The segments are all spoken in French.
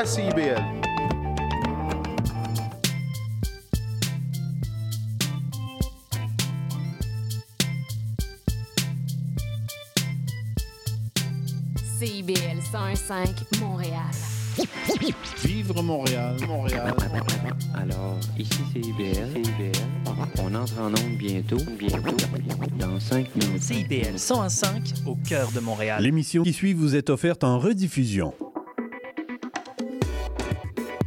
à CIBL. CIBL 101.5 Montréal. Vivre Montréal, Montréal. Alors, ici c'est IBL. CIBL. On entre en onde bientôt. Bientôt. Dans 5 minutes. CIBL 101.5 au cœur de Montréal. L'émission qui suit vous est offerte en rediffusion.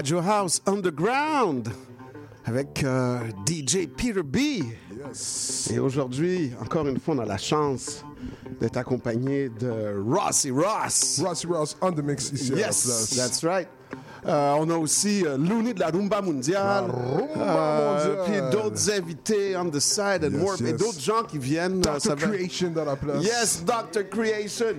Radio House Underground avec euh, DJ Peter B. Et aujourd'hui, encore une fois, on a la chance d'être accompagné de Rossi Ross. Rossi Ross on the mix ici Yes, that's right. Euh, on a aussi euh, Looney de la Rumba Mondiale. Euh. Puis d'autres invités on the side and Yes, more. Et yes. d'autres gens qui viennent. euh, Dr. Creation dans la place. Yes, Dr. Creation.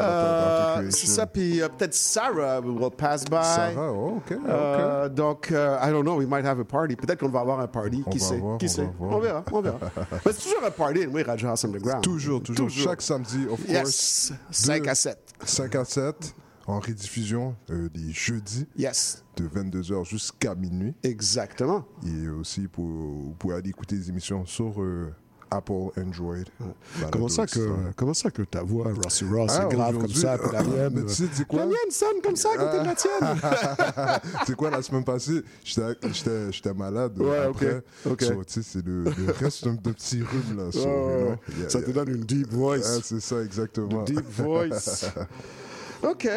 Euh, c'est ça, puis euh, peut-être Sarah will pass by. Sarah, oh, ok, ok. Euh, donc, euh, I don't know, we might have a party. Peut-être qu'on va avoir un party. On qui sait? voir, qui on sait? On verra, on verra. Mais c'est toujours un party, oui, Radio House Underground. Toujours, toujours, Chaque samedi, of Yes, course. 5 de à 7. 5 à 7, en rediffusion euh, les jeudis Yes, de 22h jusqu'à minuit. exactement. Et aussi, pour, vous pouvez aller écouter les émissions sur euh, Apple, Android. Comment ça, que, comment ça que ta voix, Rossi Ross, Ah, est grave comme ça, puis la mienne? Mais tu sais, tu sais quoi? La mienne sonne comme ça à côté de la tienne. C'est quoi, la semaine passée, j'étais- malade. Ouais, après. ok, ok. So, tu sais, c'est le, le reste d'un petit rhume, là. So, you know, yeah, Ça te donne une deep voice. Ah, c'est ça, exactement. Deep voice. OK.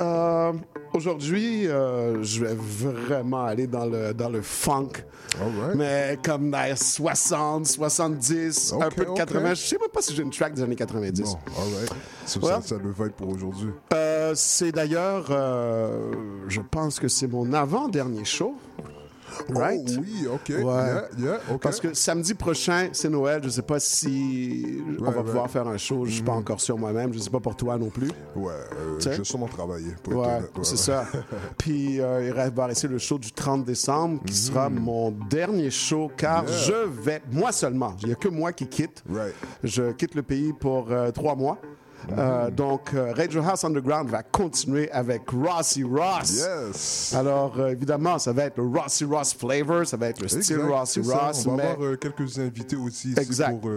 euh, Aujourd'hui, euh, je vais vraiment aller dans le, dans le funk. Right. Mais comme dans les 60, 70, un Ok, peu de ok. 80. Je sais même pas si j'ai une track des années 90. Bon, all right. Ouais. ça, ça le va être pour aujourd'hui. Euh, c'est d'ailleurs, euh, je pense que c'est mon avant-dernier show. Right? Oh, oui, OK. Ouais. Yeah, yeah, OK. Parce que samedi prochain, c'est Noël. Je sais pas si on va Ouais, pouvoir faire un show. Je suis pas encore sûr moi-même. Je sais pas pour toi non plus. Ouais, euh, je vais sûrement travailler. Pour Ouais, c'est ça. Puis euh, il va rester le show du 30 décembre qui sera mon dernier show car. Yeah. je vais, moi seulement, il n'y a que moi qui quitte. Right. Je quitte le pays pour euh, trois mois. Euh, donc, euh, Radio House Underground va continuer avec Rossi Ross. Yes. Alors, euh, évidemment, ça va être le Rossi Ross flavor, ça va être le style Rossi. Ross. On va mais- avoir quelques invités aussi ici Exact. pour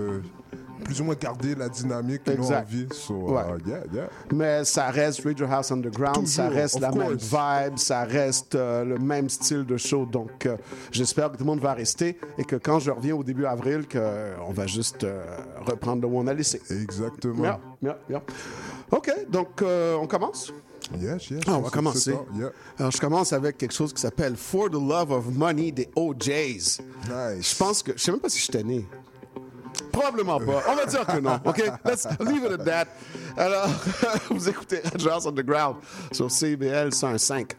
plus ou moins garder la dynamique que nous envie. So, Ouais. uh, yeah, yeah. Mais ça reste Radio House Underground, ça reste la même course. vibe, ça reste euh, le même style de show. Donc, euh, j'espère que tout le monde va rester et que quand je reviens au début avril, que, euh, on va juste euh, reprendre de où on a laissé. Exactement. Yeah, yeah, yeah. OK, donc on commence? Yes, yes. Ah, on va commencer. yeah. Alors, je commence avec quelque chose qui s'appelle For the Love of Money des OJs. Nice. Je pense que, je sais même pas si je né. Probablement pas. On va dire que non. OK? Let's leave it at that. Alors, vous écoutez House Underground sur CBL 105.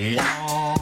Yeah.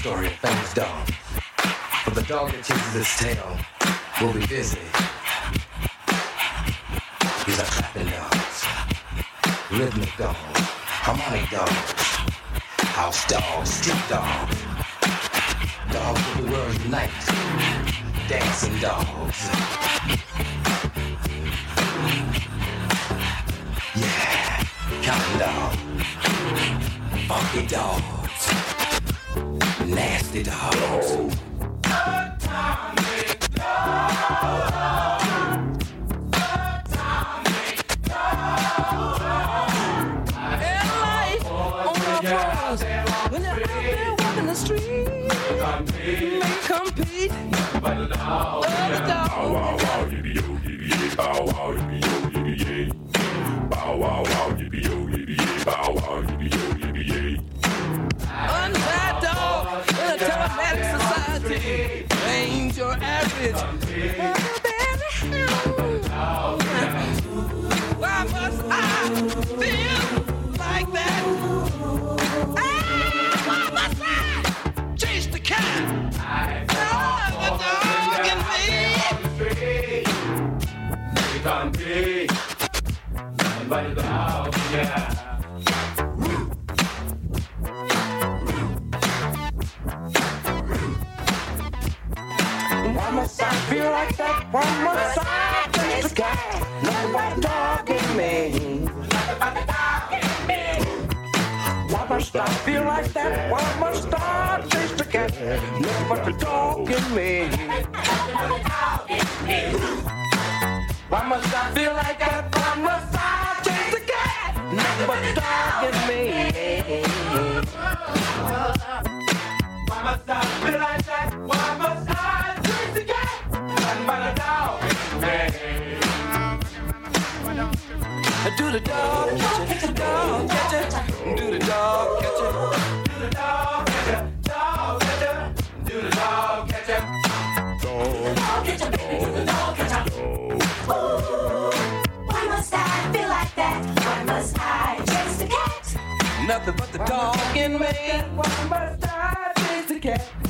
Story of famous dog. But the dog that chases its tail will be busy. These are clapping dogs, rhythmic dogs, harmonic dogs, house dogs, street dogs, dogs of the world unite, dancing dogs. Yeah, counting dogs, funky dogs, it hollows. Like that? Why must I chase the cat? Nothing but the dog in me. Why must I feel like that? Why must I chase the cat? Nothing but the dog in me. Why must I feel like that? Why must I chase the cat? Nothing but Do the dog catch it, dog catch it, do the dog catch it. Do the dog catch it, dog catch it. Do the dog catch it. Dog catch it, do the dog catch it. Why must I feel like that? Why must I chase the cat? Nothing but the dog in me. Why must I chase the cat?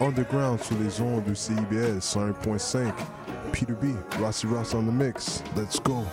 Underground sur les ondes de CIBS 101.5. Peter B. Rossi Ross on the mix. Let's go.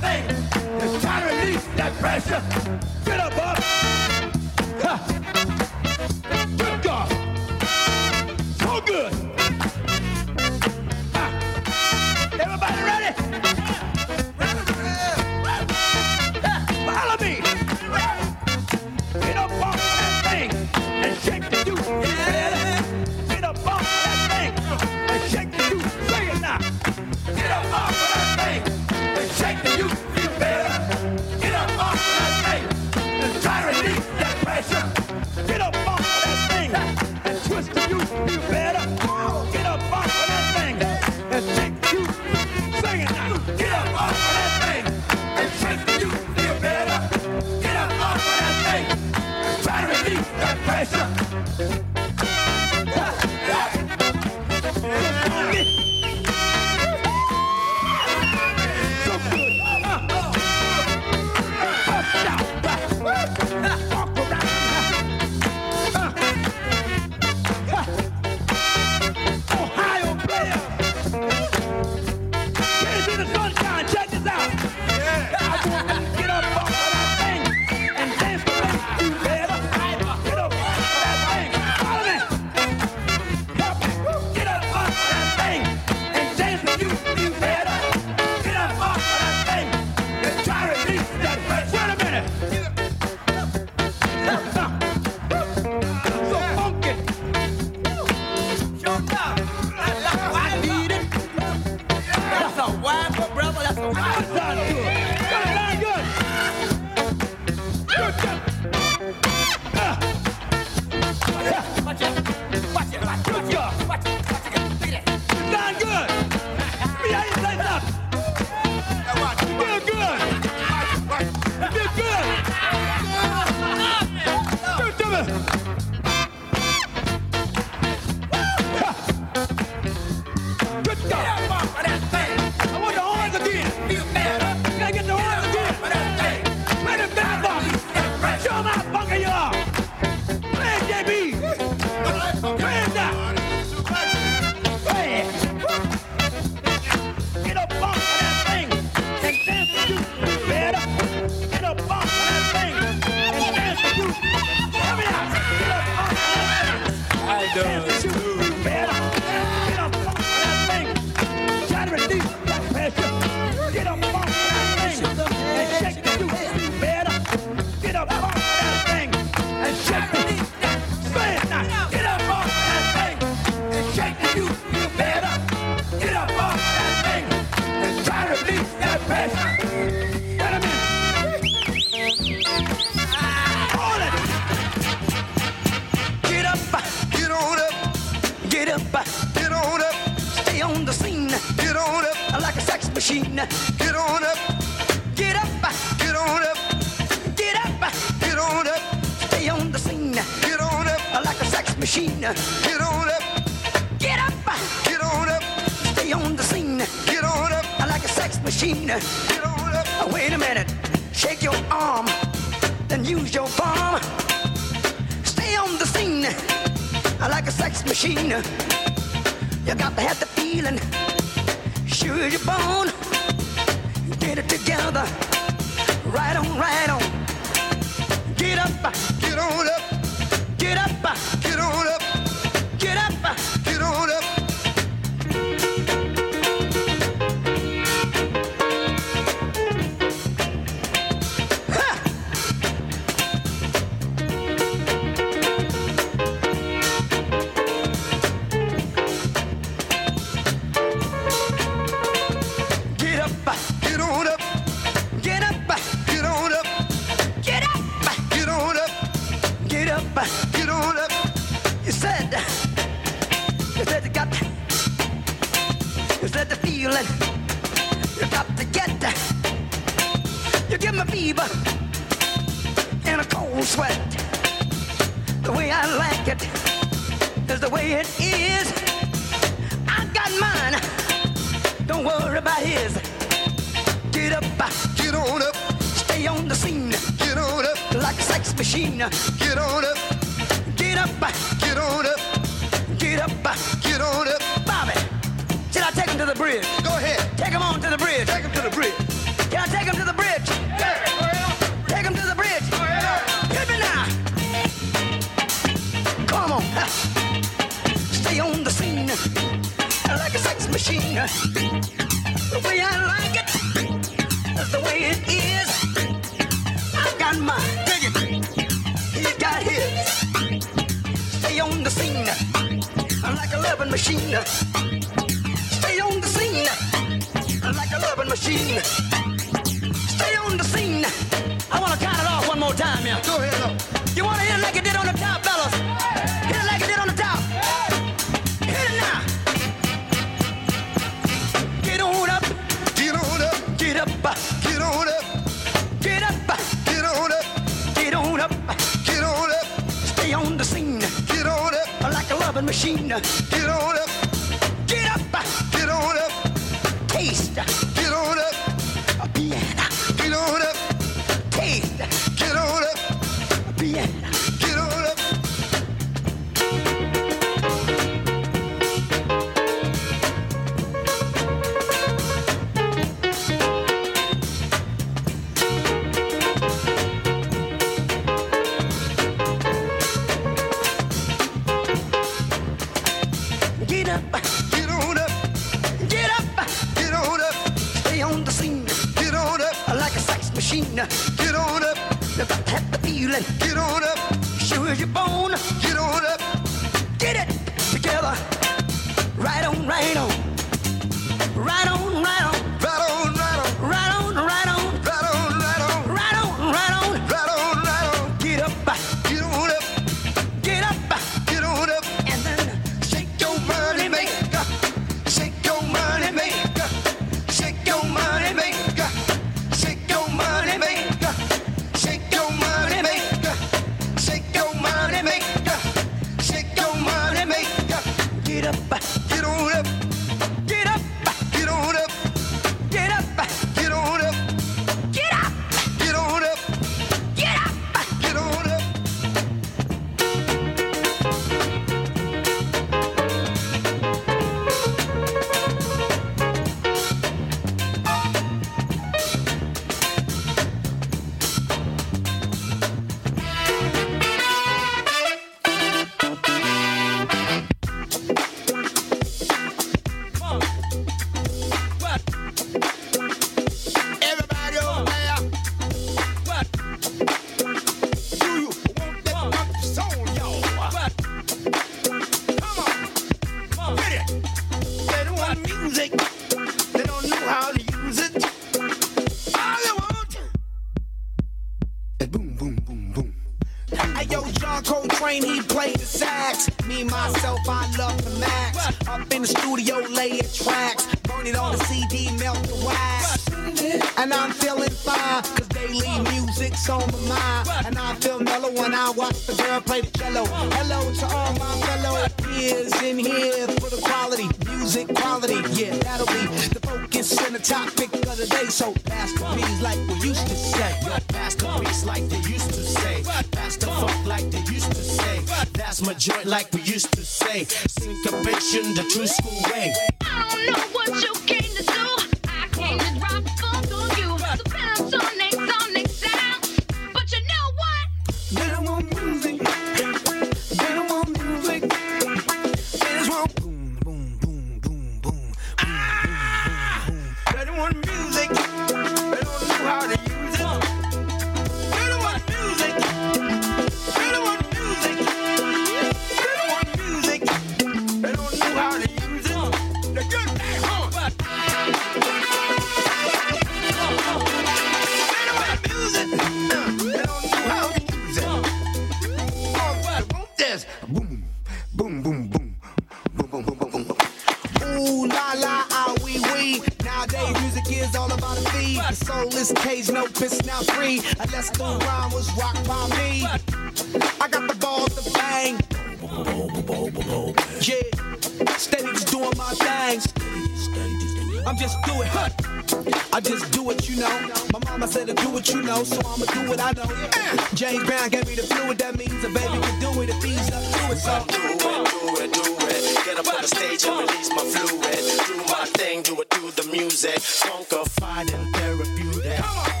now give me the fluid. That means a baby can do it if he's up to it. So do it, do it, do it. Get up on the stage and release my fluid. Do my thing, do it through the music. Funkified and therapeutic. Come on.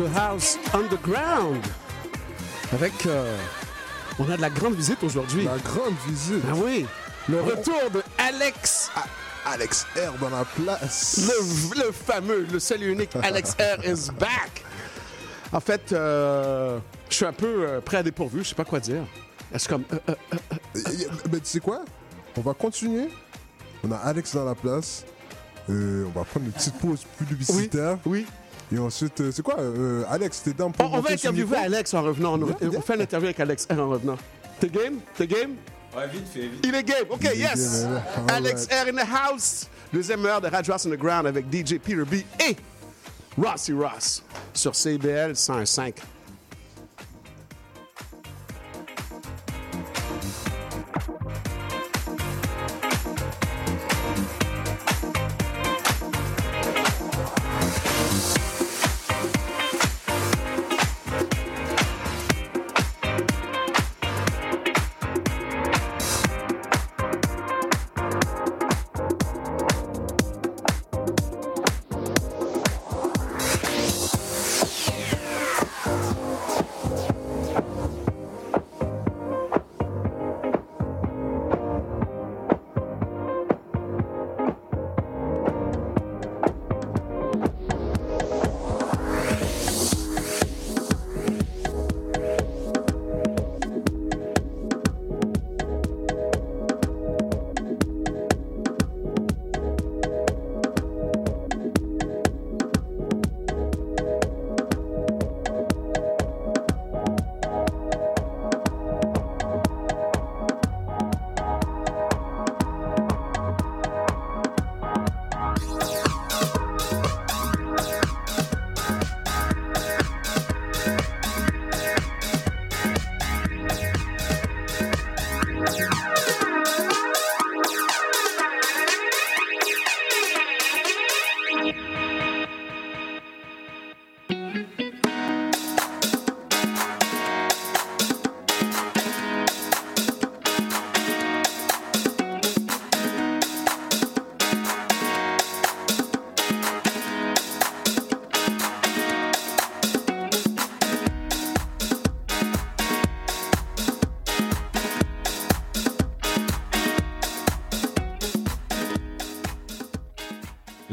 Radio House Underground. Avec. euh, on a de la grande visite aujourd'hui. La grande visite. Ah oui. Le retour de Alex. Alex R dans la place. Le, le fameux, le seul et unique Alex R is back. En fait, euh, je suis un peu euh, prêt à dépourvu, je sais pas quoi dire. Est-ce comme. euh, Mais tu sais quoi? On va continuer. On a Alex dans la place. On va prendre une petite pause publicitaire. Oui. Et ensuite, euh, c'est quoi? euh, Alex, t'es dans pour on, on va interviewer? Alex en revenant. On, Yeah, on fait l'interview avec Alex R en revenant. T'es game? T'es game? Ouais, vite fait, vite. Il est game. OK, Il yes. game, Alex. R in the house. Deuxième heure de Radio House Underground avec DJ Peter B et Rossi Ross sur CBL 105.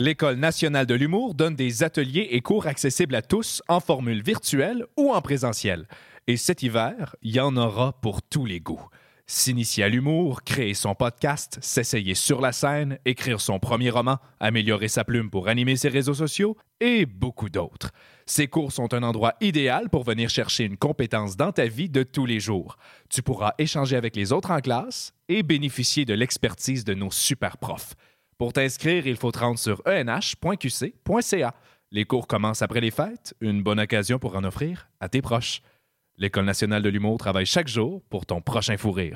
L'École nationale de l'humour donne des ateliers et cours accessibles à tous en formule virtuelle ou en présentiel. Et cet hiver, il y en aura pour tous les goûts. S'initier à l'humour, créer son podcast, s'essayer sur la scène, écrire son premier roman, améliorer sa plume pour animer ses réseaux sociaux et beaucoup d'autres. Ces cours sont un endroit idéal pour venir chercher une compétence dans ta vie de tous les jours. Tu pourras échanger avec les autres en classe et bénéficier de l'expertise de nos super profs. Pour t'inscrire, il faut te rendre sur enh.qc.ca. Les cours commencent après les fêtes, une bonne occasion pour en offrir à tes proches. L'École nationale de l'humour travaille chaque jour pour ton prochain fou rire.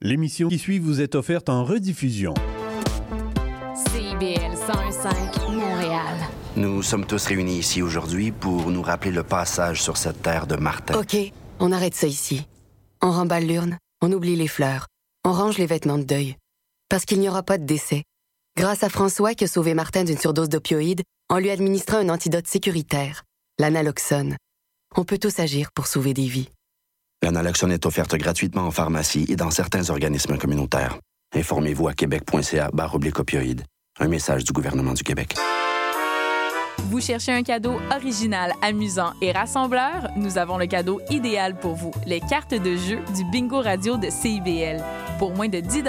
L'émission qui suit vous est offerte en rediffusion. CIBL 101.5 Montréal. Nous sommes tous réunis ici aujourd'hui pour nous rappeler le passage sur cette terre de Martin. OK, on arrête ça ici. On remballe l'urne, on oublie les fleurs, on range les vêtements de deuil. Parce qu'il n'y aura pas de décès. Grâce à François qui a sauvé Martin d'une surdose d'opioïdes en lui administrant un antidote sécuritaire, l'analoxone. On peut tous agir pour sauver des vies. L'analoxone est offerte gratuitement en pharmacie et dans certains organismes communautaires. Informez-vous à québec.ca opioïdes. Un message du gouvernement du Québec. Vous cherchez un cadeau original, amusant et rassembleur? Nous avons le cadeau idéal pour vous, les cartes de jeu du Bingo Radio de CIBL. Pour moins de 10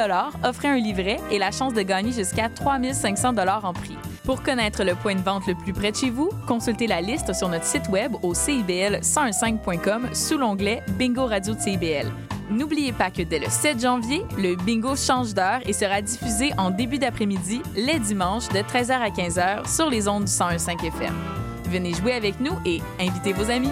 offrez un livret et la chance de gagner jusqu'à 3500 en prix. Pour connaître le point de vente le plus près de chez vous, consultez la liste sur notre site web au cibl1015.com sous l'onglet Bingo Radio de CIBL. N'oubliez pas que dès le 7 janvier, le bingo change d'heure et sera diffusé en début d'après-midi, les dimanches, de 13h à 15h sur les ondes du 101.5 FM. Venez jouer avec nous et invitez vos amis.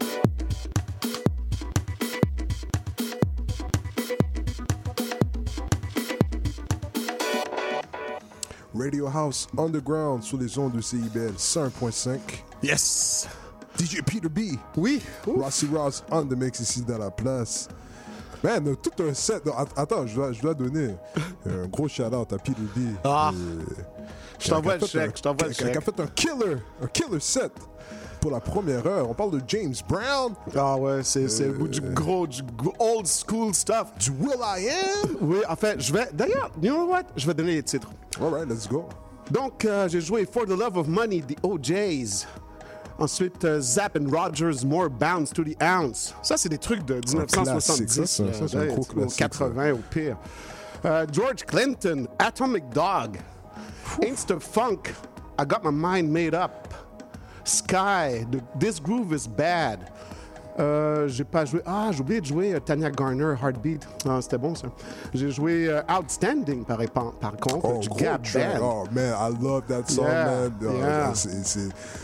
Radio House Underground sur les ondes de CIBL 101.5. Yes! DJ Peter B. Oui. Rossi Ross on the mix ici dans la place. Man, tout un set. non, attends, je dois, je dois donner un gros shout-out à Peter B. Ah. Je t'envoie le chèque, je t'envoie le qui a- chèque. fait un killer, un killer set pour la première heure. On parle de James Brown. Ah ouais, c'est c'est du gros, du old school stuff. Du Will I Am? Oui, en fait, je vais. D'ailleurs, you know what? Je vais donner les titres. Alright, let's go. Donc, euh, j'ai joué For the Love of Money, The OJs. Ensuite, euh, Zapp and Rogers, More Bounce to the Ounce. Ça, c'est des trucs de 1970. classique, ça, ça, ça, c'est gros ou classique, 80 au pire. Euh, George Clinton, Atomic Dog. Insta Funk, I Got My Mind Made Up. Sky, This Groove is Bad. Euh, j'ai pas joué. Ah, j'ai oublié de jouer euh, Tanya Garner, Heartbeat. Ah, c'était bon ça. J'ai joué euh, Outstanding par, par, contre, Oh, du Gap. Band. Oh, man, I love that song, Yeah, man. Oh, yeah.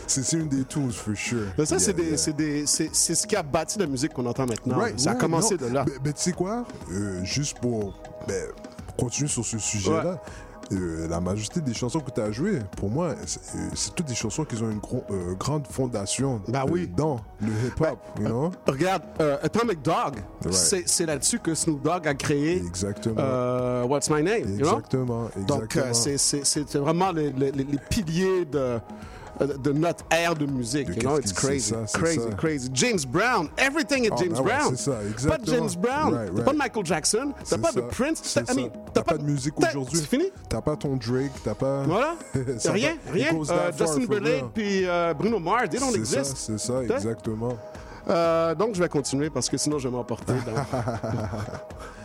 c'est- une des tunes, for sure. Mais ça, c'est Yeah, c'est des- c'est- c'est ce qui a bâti la musique qu'on entend maintenant. Right, ça a commencé non. de là. Mais, mais tu sais quoi? Euh, juste pour ben, continuer sur ce sujet-là, euh, la majorité des chansons que tu as jouées, pour moi, c'est euh, c'est toutes des chansons qui ont une euh, grande fondation Bah oui. dans le hip-hop, you know? Regarde, Atomic Dog, c'est là-dessus que Snoop Dogg a créé Exactement. What's My Name. you know? Exactement, Donc, c'est- vraiment les- les- les piliers de, de notre ère de musique. you know? It's crazy, crazy, crazy. James Brown, everything est Ah, James ben ouais, Brown. c'est ça, Pas de. James Brown, t'as pas de Michael Jackson, t'as pas de Prince, t'as pas de musique aujourd'hui. C'est fini? T'as pas ton Drake, t'as pas. Voilà. Rien, rien. Euh, Justin Timberlake puis euh, Bruno Mars, they don't C'est ça, exist. c'est ça, exactement. Euh, donc, je vais continuer parce que sinon, je vais m'emporter.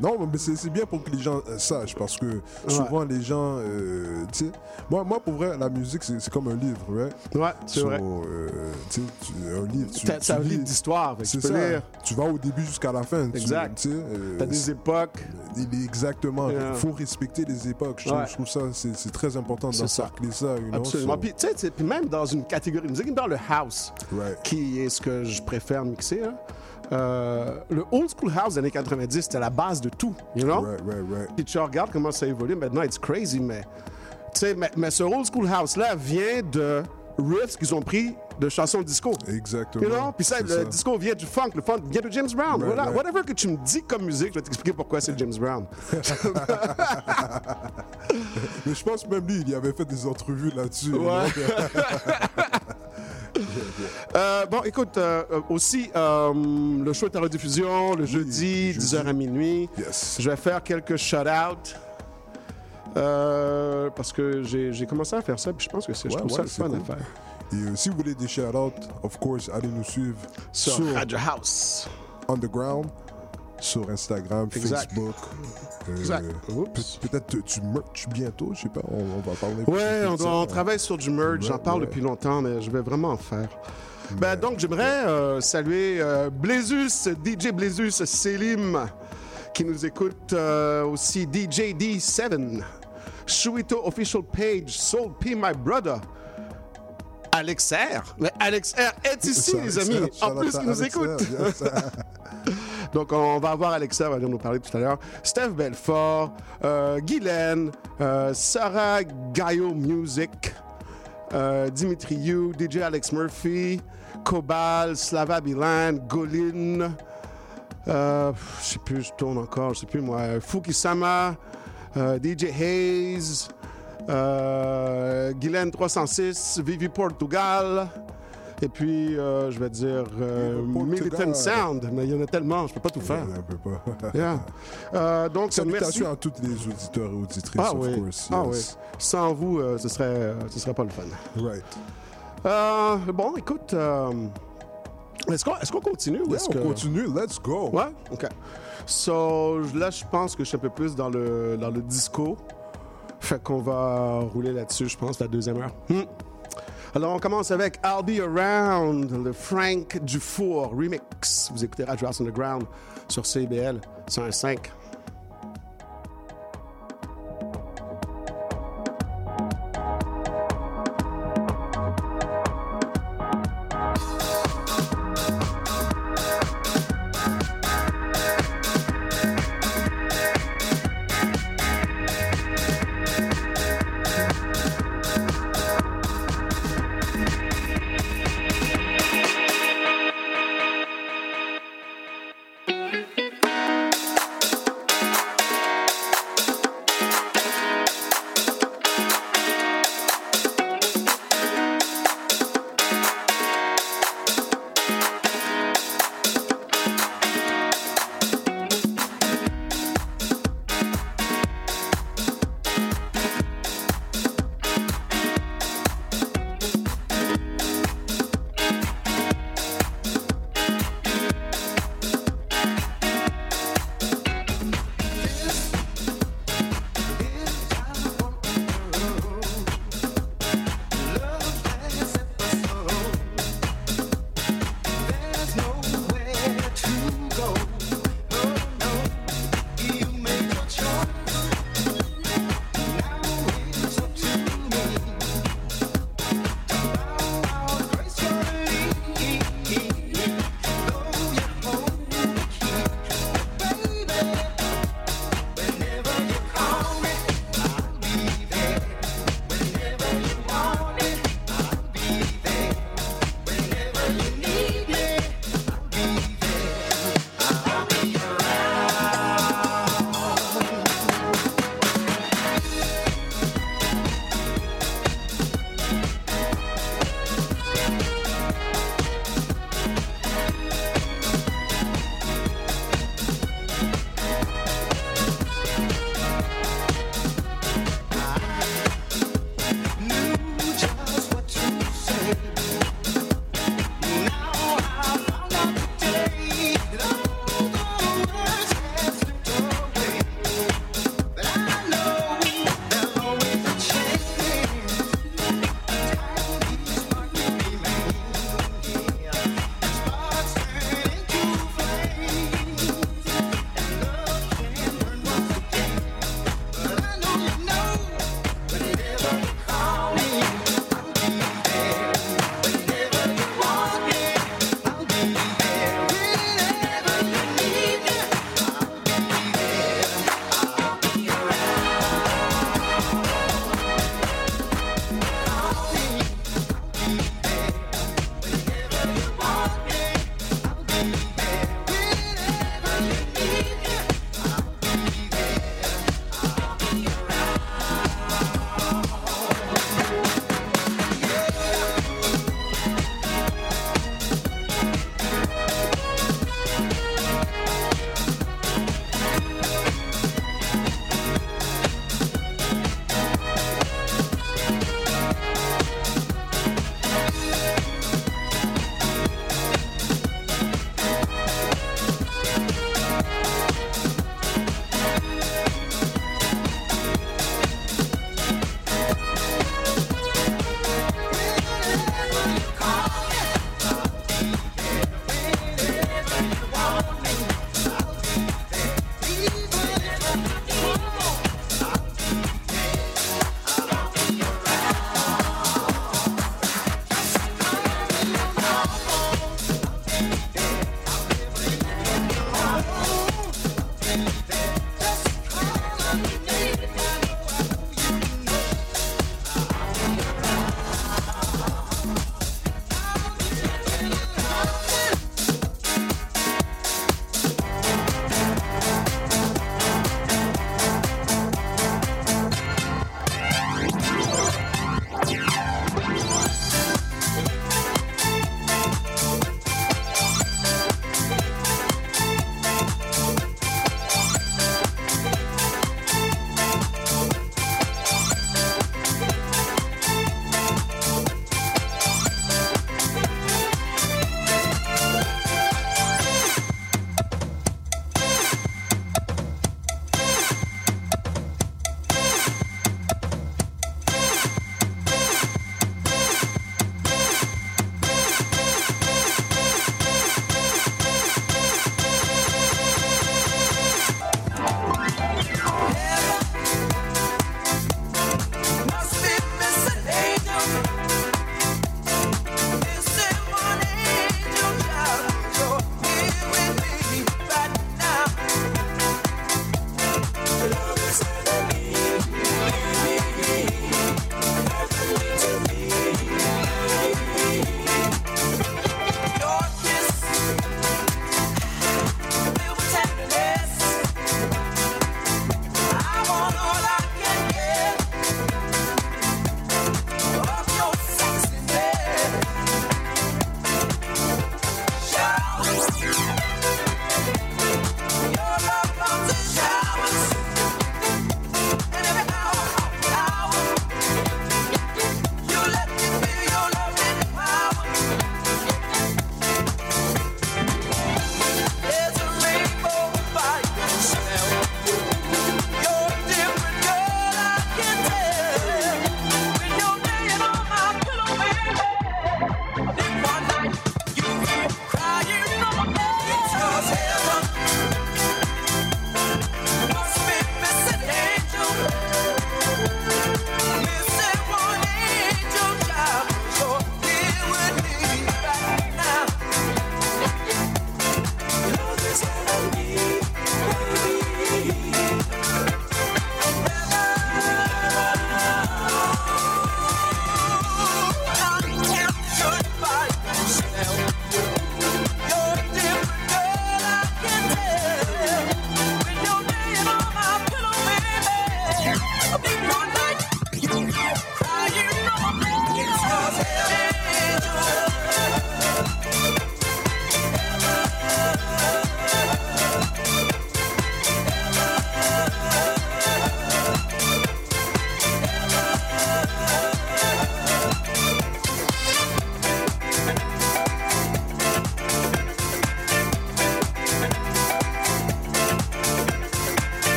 Non, mais c'est bien pour que les gens euh, sachent parce que souvent les gens, euh, tu sais, moi, moi pour vrai, la musique c'est comme un livre, right? Ouais, c'est So, vrai. euh, tu sais, un livre, tu, un livre d'histoire. C'est ça. lire. Tu vas au début jusqu'à la fin. Exact. Tu euh, T'as des époques. il est- Exactement. Il Yeah. faut respecter les époques. Je trouve, Ouais. je trouve ça, c'est très important ça. d'encercler ça. you know, Absolument. so- Puis, tu sais, même dans une catégorie de musique, dans le house, Right. qui est ce que je préfère mixer, hein, euh, le old school house des années 90, c'était la base de tout, you know? Right, right, right. Puis tu regardes comment ça évolue, maintenant, it's crazy, mais... Tu sais, mais, mais ce old school house-là vient de riffs qu'ils ont pris de chansons disco. Exactement. You know? Puis ça, le ça. disco vient du funk, le funk vient de James Brown. Right, voilà. right. Whatever que tu me dis comme musique, je vais t'expliquer pourquoi c'est James Brown. Mais je pense même lui, il y avait fait des entrevues là-dessus. Ouais. Euh, bon, écoute, euh, aussi, euh, le show est en rediffusion le jeudi, 10h à minuit. Je vais faire quelques shout-outs. parce que j'ai commencé à faire ça, puis je pense que c'est Ouais, ouais, ça fun cool. à faire. Et si vous voulez des shout-outs, of course, allez nous suivre Sur Radio House. Underground, sur Instagram, Exact. Facebook. Euh, Exact. peut- Peut-être tu- tu merch bientôt, je sais pas, on, on va parler. Ouais, on, travaille sur du merge. J'en parle ouais. depuis longtemps, mais je vais vraiment en faire. Ben, donc, j'aimerais euh, saluer euh, DJ Blézus Selim, qui nous écoute euh, aussi DJ D7, Shuito Official Page, Soul P My Brother, Alex R. Mais Alex R est ici, les amis. En plus, il nous Alex R, écoute. Donc, on va avoir Alexa, va venir nous parler tout à l'heure. Steph Belfort, euh, Guylaine, euh, Sarah Gaio Music, euh, Dimitri You, DJ Alex Murphy, Cobal, Slava Bilan, Golin. Euh, je sais plus, je tourne encore, je sais plus moi. Fukisama, euh, DJ Hayes, euh, Guylaine 306, Vivi Portugal. Et puis, euh, je vais dire euh, Militant Sound, mais il y en a tellement, je peux pas tout faire. Yeah. Euh, donc, merci. Salutations à tous les auditeurs et auditrices, Ah of oui, course. ah yes. oui. Sans vous, euh, ce serait, euh, ce serait pas le fun. Right. Bon, écoute, est-ce qu'on est-ce qu'on continue ou Yeah, est-ce on que... continue, let's go. Ouais, ok. So, là, je pense que je suis un peu plus dans le, dans le disco. Fait qu'on va rouler là-dessus, je pense, la deuxième heure. Hmm. Alors, on commence avec I'll Be Around, le Frank Dufour remix. Vous écoutez Radio House Underground sur CBL 105.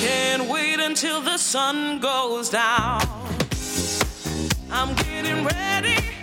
can't wait until the sun goes down. I'm getting ready.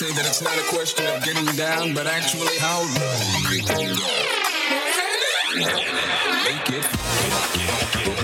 say that it's not a question of getting down, but actually how low you can go. Make it.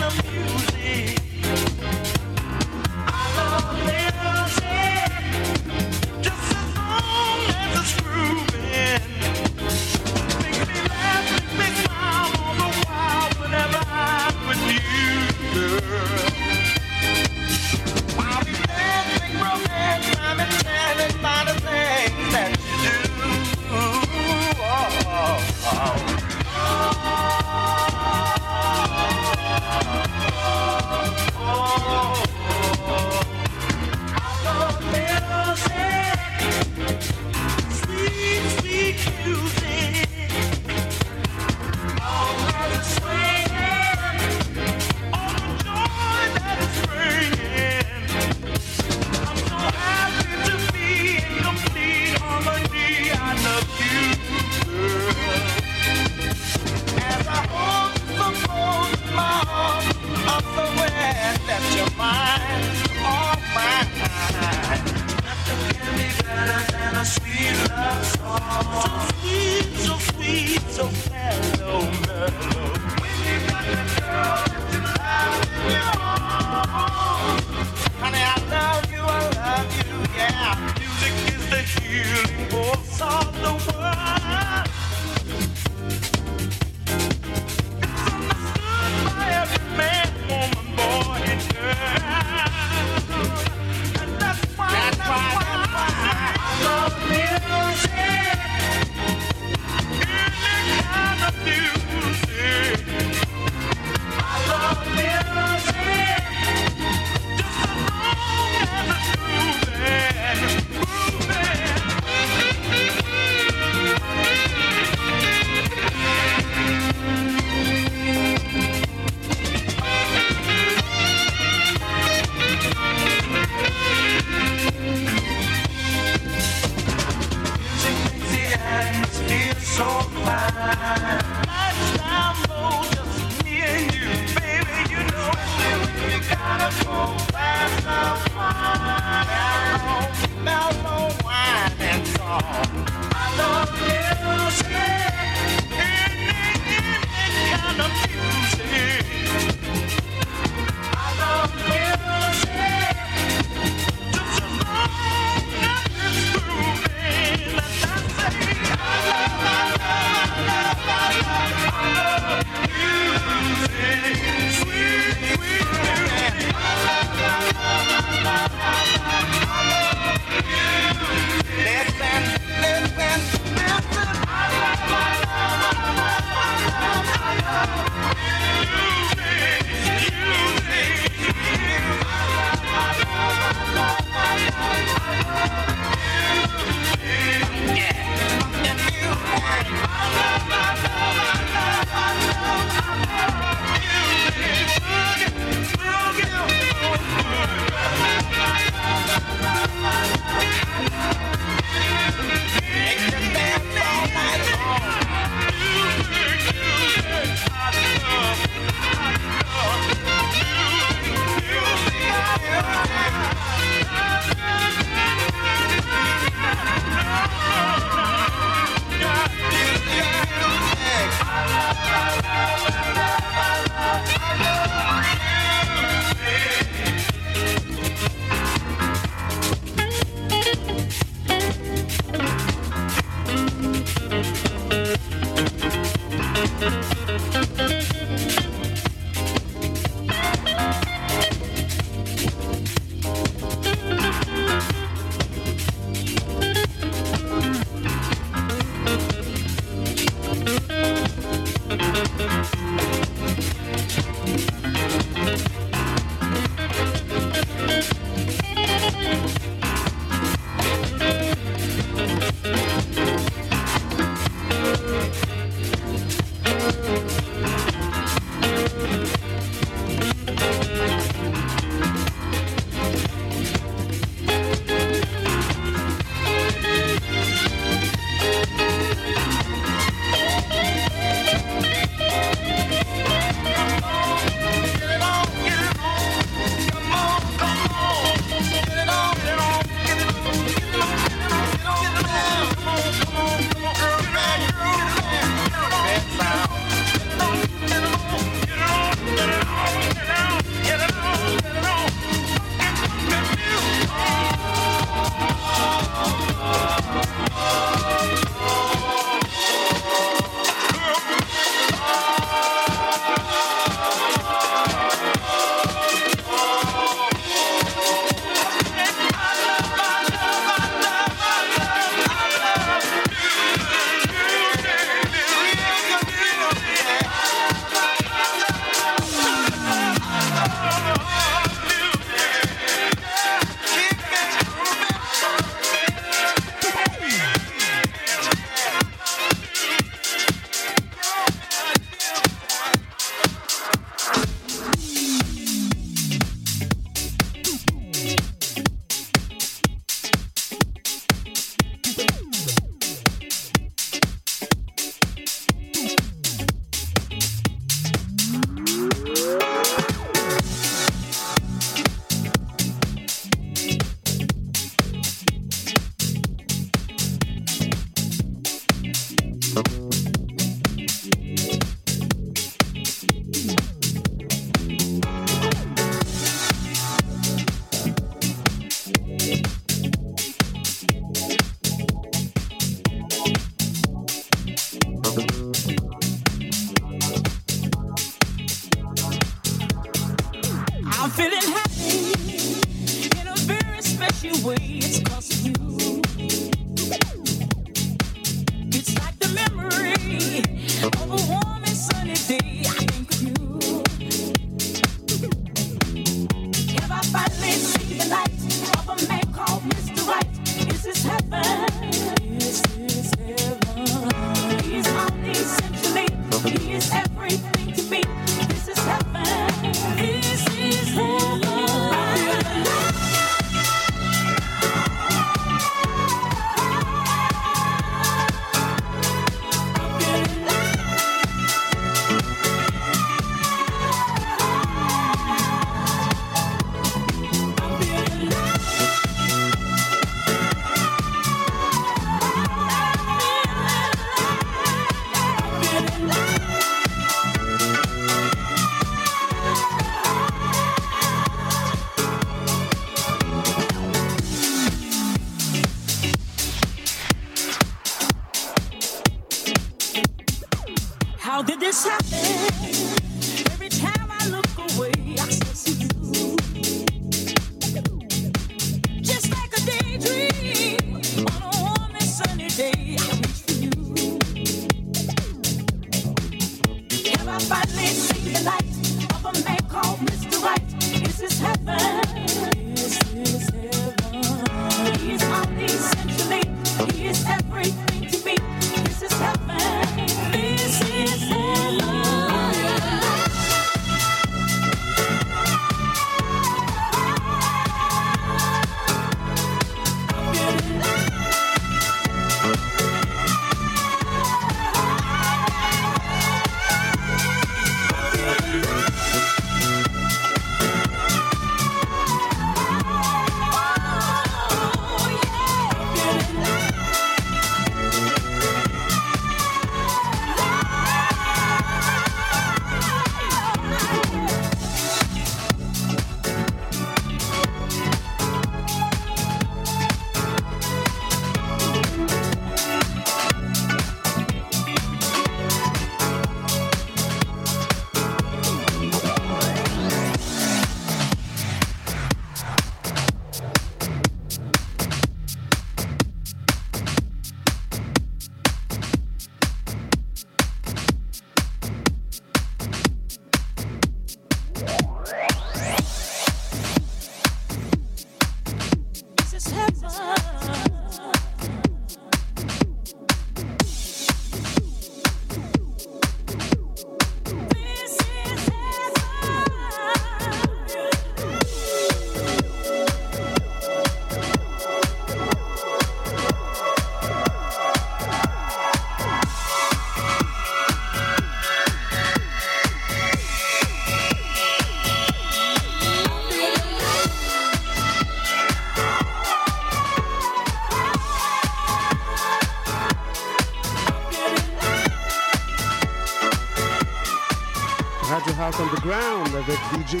Radio House Underground avec DJ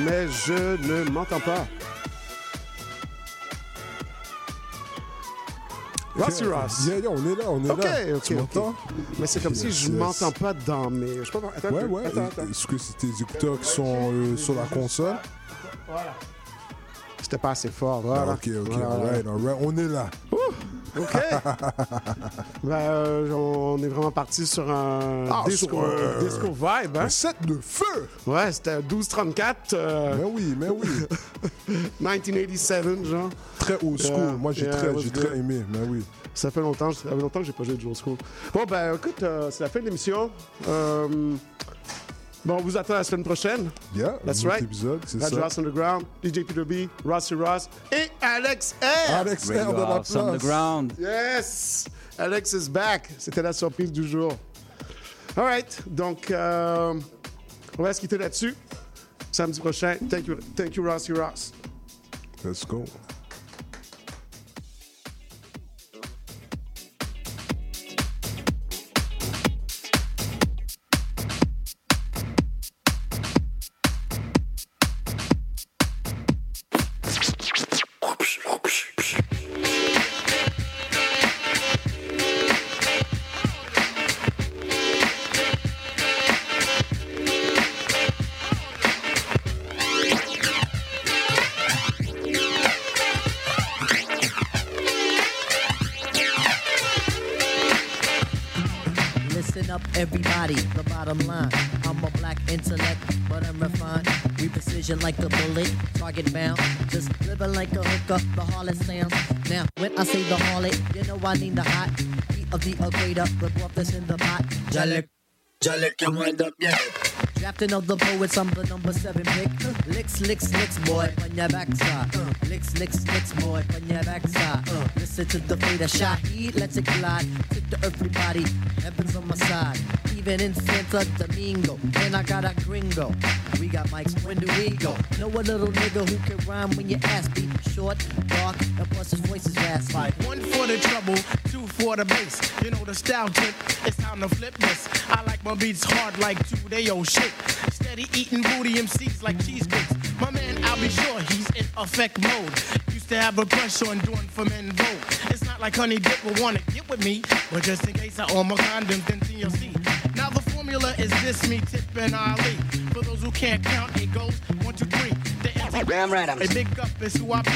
mais je ne m'entends pas. Rossy Ross. Yeah, yeah, on est là, on est là. ok, Tu? Mais c'est comme si je yes. m'entends pas dans mes. Je sais pas. Attends, un Ouais, peu. ouais. Attends, attends. Est-ce que c'est tes écouteurs qui sont euh, sur la console? C'était pas assez fort. Voilà. Ok, ok, Voilà, voilà. alright, alright. On est là. OK. ben, euh, on est vraiment parti sur un Ah, disco, sur, euh, disco vibe. Hein? Un set de feu! Ouais, c'était 1234. Euh, Mais oui, mais oui. 1987, genre. Très old school. Moi, j'ai très, j'ai très aimé. Mais oui. Ça fait longtemps, ça fait longtemps que j'ai pas joué de old school. Bon, ben, écoute, c'est la fin de l'émission. Euh, bon, on vous attend la semaine prochaine. Yeah, That's right. épisode, c'est Radio ça. House Underground, DJ Peter B, Rossi Ross et Alex R. Alex R de la place. Underground. Yes! Alex is back. C'était la surprise du jour. All right. Donc, euh, on va se quitter là-dessus. Samedi prochain. Thank you, thank you Rossi Ross. Let's go. Precision like a bullet, target bound. Just living like a hooker, the harlot sounds. Now, when I say the harlot, you know I need the hot heat of the equator. The broth that's in the pot. Jalek, Jalek, you wind up, yeah. Drafting of the poets, I'm the number seven pick. Licks, licks, licks, boy, on your backside. Uh, licks, licks, licks, boy, on your backside. Uh, listen to the fate of Shaheed, let's it glide. Tip the earthly body, heaven's on my side. Even in Santa Domingo, and I got a gringo. We got mics, when do we go? Know a little nigga who can rhyme when you ask me. Short, dark, and plus his voice is raspy. One for the trouble, two for the bass. You know the style tip, it's time to flip this. I like my beats hard like two day old shit. Steady eating booty MCs like cheesecakes. My man, I'll be sure he's in effect mode. Used to have a crush on doing for men vote. It's not like Honey Dip will wanna get with me, but just in case I own my condoms, then TLC. Now the formula is this, me, Tip, and Ali. For those who can't count, it goes one, two, three. The Damn right, I'm- A big up is who I be.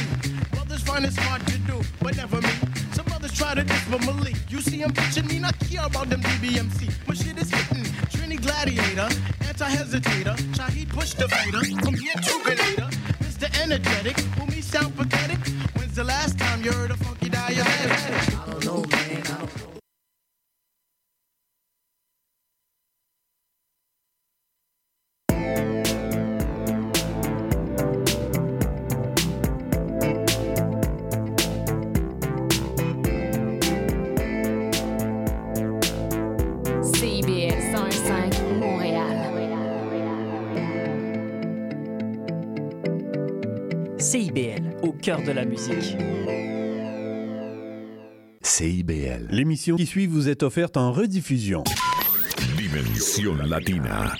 Brothers find it hard to do, but never me. Some brothers try to diss but Malik. You see him bitching me, not care about them DBMC. My shit is hitting. Trini Gladiator, anti-hesitator. Shaheed push the. From here to Grenada. Mr. Energetic, who me sound pathetic. When's the last time you heard a funky diabetic? De la musique. CIBL. L'émission qui suit vous est offerte en rediffusion. Dimensión Latina.